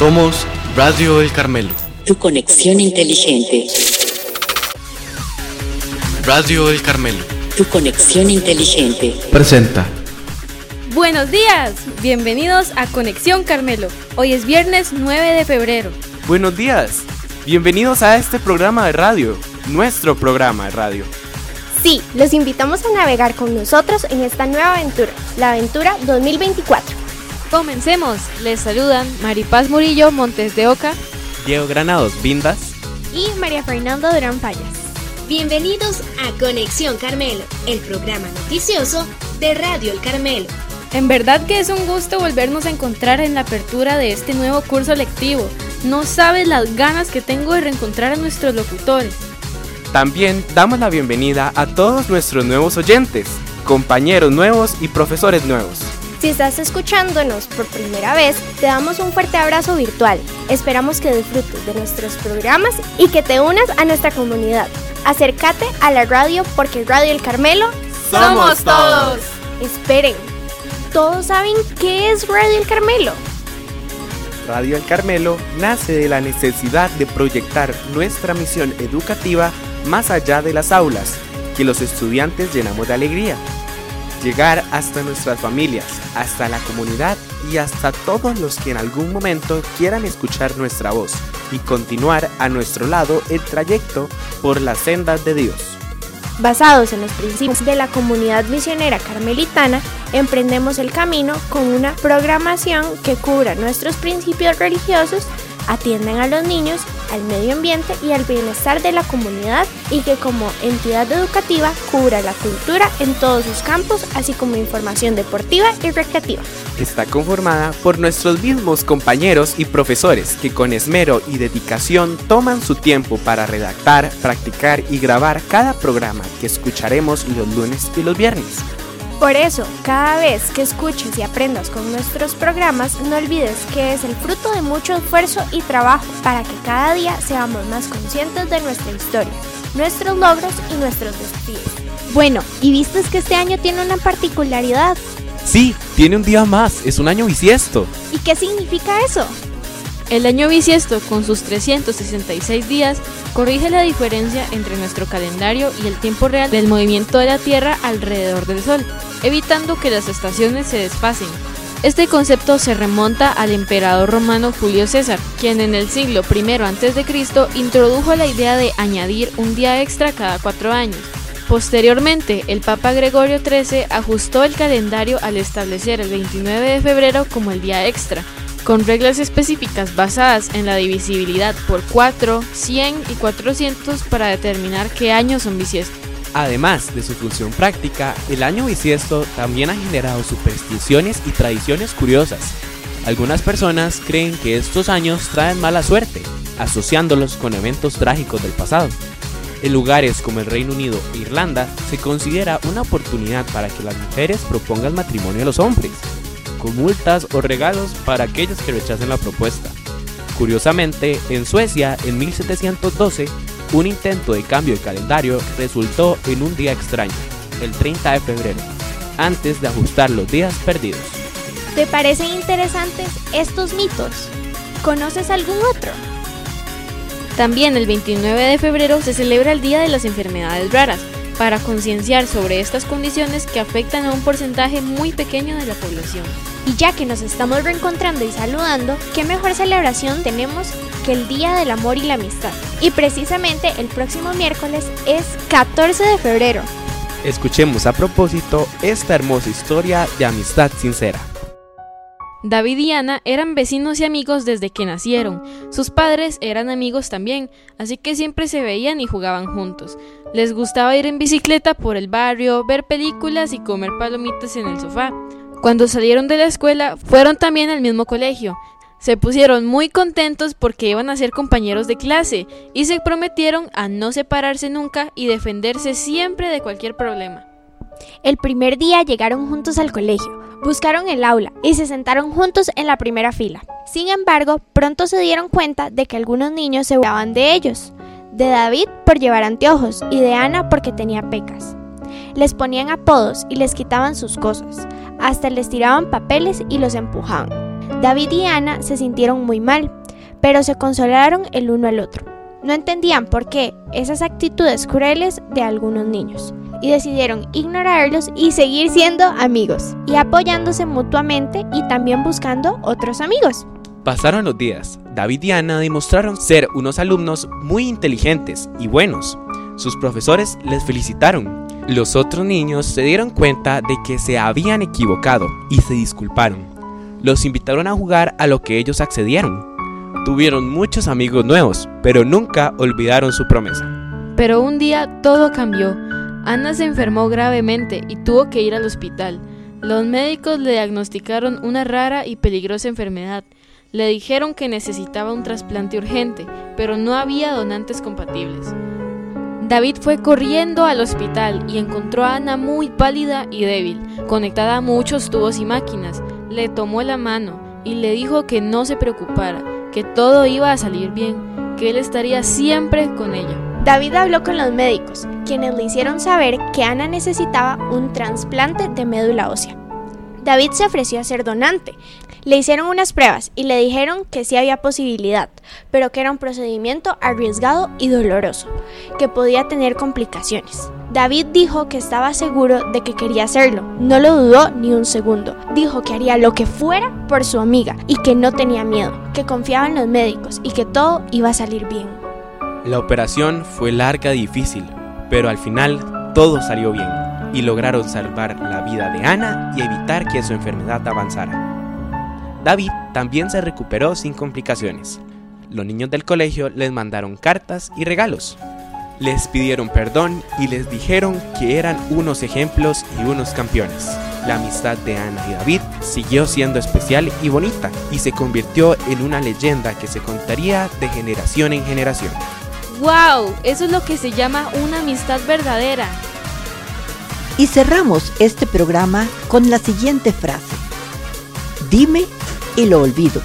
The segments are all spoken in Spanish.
Somos Radio El Carmelo. Tu conexión inteligente. Radio El Carmelo. Tu conexión inteligente. Presenta. Buenos días, bienvenidos a Conexión Carmelo. Hoy es viernes 9 de febrero. Buenos días, bienvenidos a este programa de radio, nuestro programa de radio. Sí, los invitamos a navegar con nosotros en esta nueva aventura, la aventura 2024. Comencemos, les saludan Maripaz Murillo Montes de Oca, Diego Granados Vindas y María Fernanda Durán Payas. Bienvenidos a Conexión Carmelo, el programa noticioso de Radio El Carmelo. En verdad que es un gusto volvernos a encontrar en la apertura de este nuevo curso lectivo. No sabes las ganas que tengo de reencontrar a nuestros locutores. También damos la bienvenida a todos nuestros nuevos oyentes, compañeros nuevos y profesores nuevos. Si estás escuchándonos por primera vez, te damos un fuerte abrazo virtual. Esperamos que disfrutes de nuestros programas y que te unas a nuestra comunidad. Acércate a la radio porque Radio El Carmelo somos todos. Esperen, ¿todos saben qué es Radio El Carmelo? Radio El Carmelo nace de la necesidad de proyectar nuestra misión educativa más allá de las aulas, que los estudiantes llenamos de alegría. Llegar hasta nuestras familias, hasta la comunidad y hasta todos los que en algún momento quieran escuchar nuestra voz y continuar a nuestro lado el trayecto por las sendas de Dios. Basados en los principios de la comunidad misionera carmelitana, emprendemos el camino con una programación que cubra nuestros principios religiosos atienden a los niños, al medio ambiente y al bienestar de la comunidad y que como entidad educativa cubra la cultura en todos sus campos, así como información deportiva y recreativa. Está conformada por nuestros mismos compañeros y profesores que con esmero y dedicación toman su tiempo para redactar, practicar y grabar cada programa que escucharemos los lunes y los viernes. Por eso, cada vez que escuches y aprendas con nuestros programas, no olvides que es el fruto de mucho esfuerzo y trabajo para que cada día seamos más conscientes de nuestra historia, nuestros logros y nuestros desafíos. Bueno, ¿y viste que este año tiene una particularidad? Sí, tiene un día más, es un año bisiesto. ¿Y qué significa eso? El año bisiesto, con sus 366 días, corrige la diferencia entre nuestro calendario y el tiempo real del movimiento de la Tierra alrededor del Sol, evitando que las estaciones se desfasen. Este concepto se remonta al emperador romano Julio César, quien en el siglo I a.C. introdujo la idea de añadir un día extra cada cuatro años. Posteriormente, el Papa Gregorio XIII ajustó el calendario al establecer el 29 de febrero como el día extra, con reglas específicas basadas en la divisibilidad por 4, 100 y 400 para determinar qué años son bisiestos. Además de su función práctica, el año bisiesto también ha generado supersticiones y tradiciones curiosas. Algunas personas creen que estos años traen mala suerte, asociándolos con eventos trágicos del pasado. En lugares como el Reino Unido e Irlanda se considera una oportunidad para que las mujeres propongan matrimonio a los hombres, con multas o regalos para aquellos que rechacen la propuesta. Curiosamente, en Suecia, en 1712, un intento de cambio de calendario resultó en un día extraño, el 30 de febrero, antes de ajustar los días perdidos. ¿Te parecen interesantes estos mitos? ¿Conoces algún otro? También el 29 de febrero se celebra el Día de las Enfermedades Raras, para concienciar sobre estas condiciones que afectan a un porcentaje muy pequeño de la población. Y ya que nos estamos reencontrando y saludando, ¿qué mejor celebración tenemos que el Día del Amor y la Amistad? Y precisamente el próximo miércoles es 14 de febrero. Escuchemos a propósito esta hermosa historia de amistad sincera. David y Ana eran vecinos y amigos desde que nacieron. Sus padres eran amigos también, así que siempre se veían y jugaban juntos. Les gustaba ir en bicicleta por el barrio, ver películas y comer palomitas en el sofá. Cuando salieron de la escuela, fueron también al mismo colegio. Se pusieron muy contentos porque iban a ser compañeros de clase y se prometieron a no separarse nunca y defenderse siempre de cualquier problema. El primer día llegaron juntos al colegio, buscaron el aula y se sentaron juntos en la primera fila. Sin embargo, pronto se dieron cuenta de que algunos niños se burlaban de ellos, de David por llevar anteojos y de Ana porque tenía pecas. Les ponían apodos y les quitaban sus cosas, hasta les tiraban papeles y los empujaban. David y Ana se sintieron muy mal, pero se consolaron el uno al otro. No entendían por qué esas actitudes crueles de algunos niños y decidieron ignorarlos y seguir siendo amigos y apoyándose mutuamente y también buscando otros amigos. Pasaron los días. David y Ana demostraron ser unos alumnos muy inteligentes y buenos. Sus profesores les felicitaron. Los otros niños se dieron cuenta de que se habían equivocado y se disculparon. Los invitaron a jugar a lo que ellos accedieron. Tuvieron muchos amigos nuevos, pero nunca olvidaron su promesa. Pero un día todo cambió. Ana se enfermó gravemente y tuvo que ir al hospital. Los médicos le diagnosticaron una rara y peligrosa enfermedad. Le dijeron que necesitaba un trasplante urgente, pero no había donantes compatibles. David fue corriendo al hospital y encontró a Ana muy pálida y débil, conectada a muchos tubos y máquinas. Le tomó la mano y le dijo que no se preocupara, que todo iba a salir bien, que él estaría siempre con ella. David habló con los médicos, quienes le hicieron saber que Ana necesitaba un trasplante de médula ósea. David se ofreció a ser donante. Le hicieron unas pruebas y le dijeron que sí había posibilidad, pero que era un procedimiento arriesgado y doloroso, que podía tener complicaciones. David dijo que estaba seguro de que quería hacerlo, no lo dudó ni un segundo. Dijo que haría lo que fuera por su amiga y que no tenía miedo, que confiaba en los médicos y que todo iba a salir bien. La operación fue larga y difícil, pero al final todo salió bien y lograron salvar la vida de Ana y evitar que su enfermedad avanzara. David también se recuperó sin complicaciones. Los niños del colegio les mandaron cartas y regalos. Les pidieron perdón y les dijeron que eran unos ejemplos y unos campeones. La amistad de Ana y David siguió siendo especial y bonita y se convirtió en una leyenda que se contaría de generación en generación. ¡Wow! Eso es lo que se llama una amistad verdadera. Y cerramos este programa con la siguiente frase. Dime y lo olvido.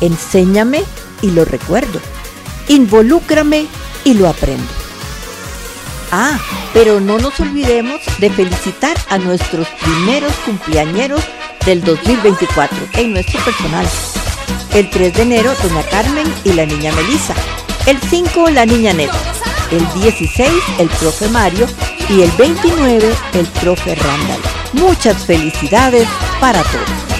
Enséñame y lo recuerdo. Involúcrame y lo aprendo. Ah, pero no nos olvidemos de felicitar a nuestros primeros cumpleañeros del 2024 en nuestro personal. El 3 de enero, Doña Carmen y la niña Melissa. El 5, la niña Neta. El 16, el profe Mario. Y el 29, el profe Randall. Muchas felicidades para todos.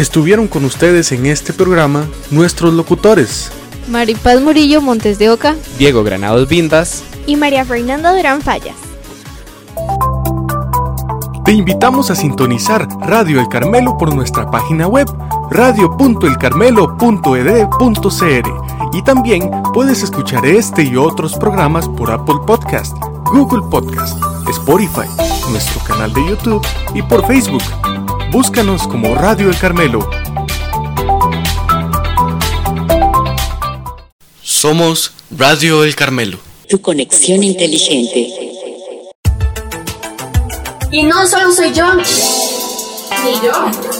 Estuvieron con ustedes en este programa nuestros locutores. Maripaz Murillo Montes de Oca, Diego Granados Vindas Y María Fernanda Durán Fallas. Te invitamos a sintonizar Radio El Carmelo por nuestra página web radio.elcarmelo.ed.cr y también puedes escuchar este y otros programas por Apple Podcast, Google Podcast, Spotify, nuestro canal de YouTube y por Facebook. Búscanos como Radio El Carmelo. Somos Radio El Carmelo. Tu conexión inteligente. Y no solo soy yo. Ni yo.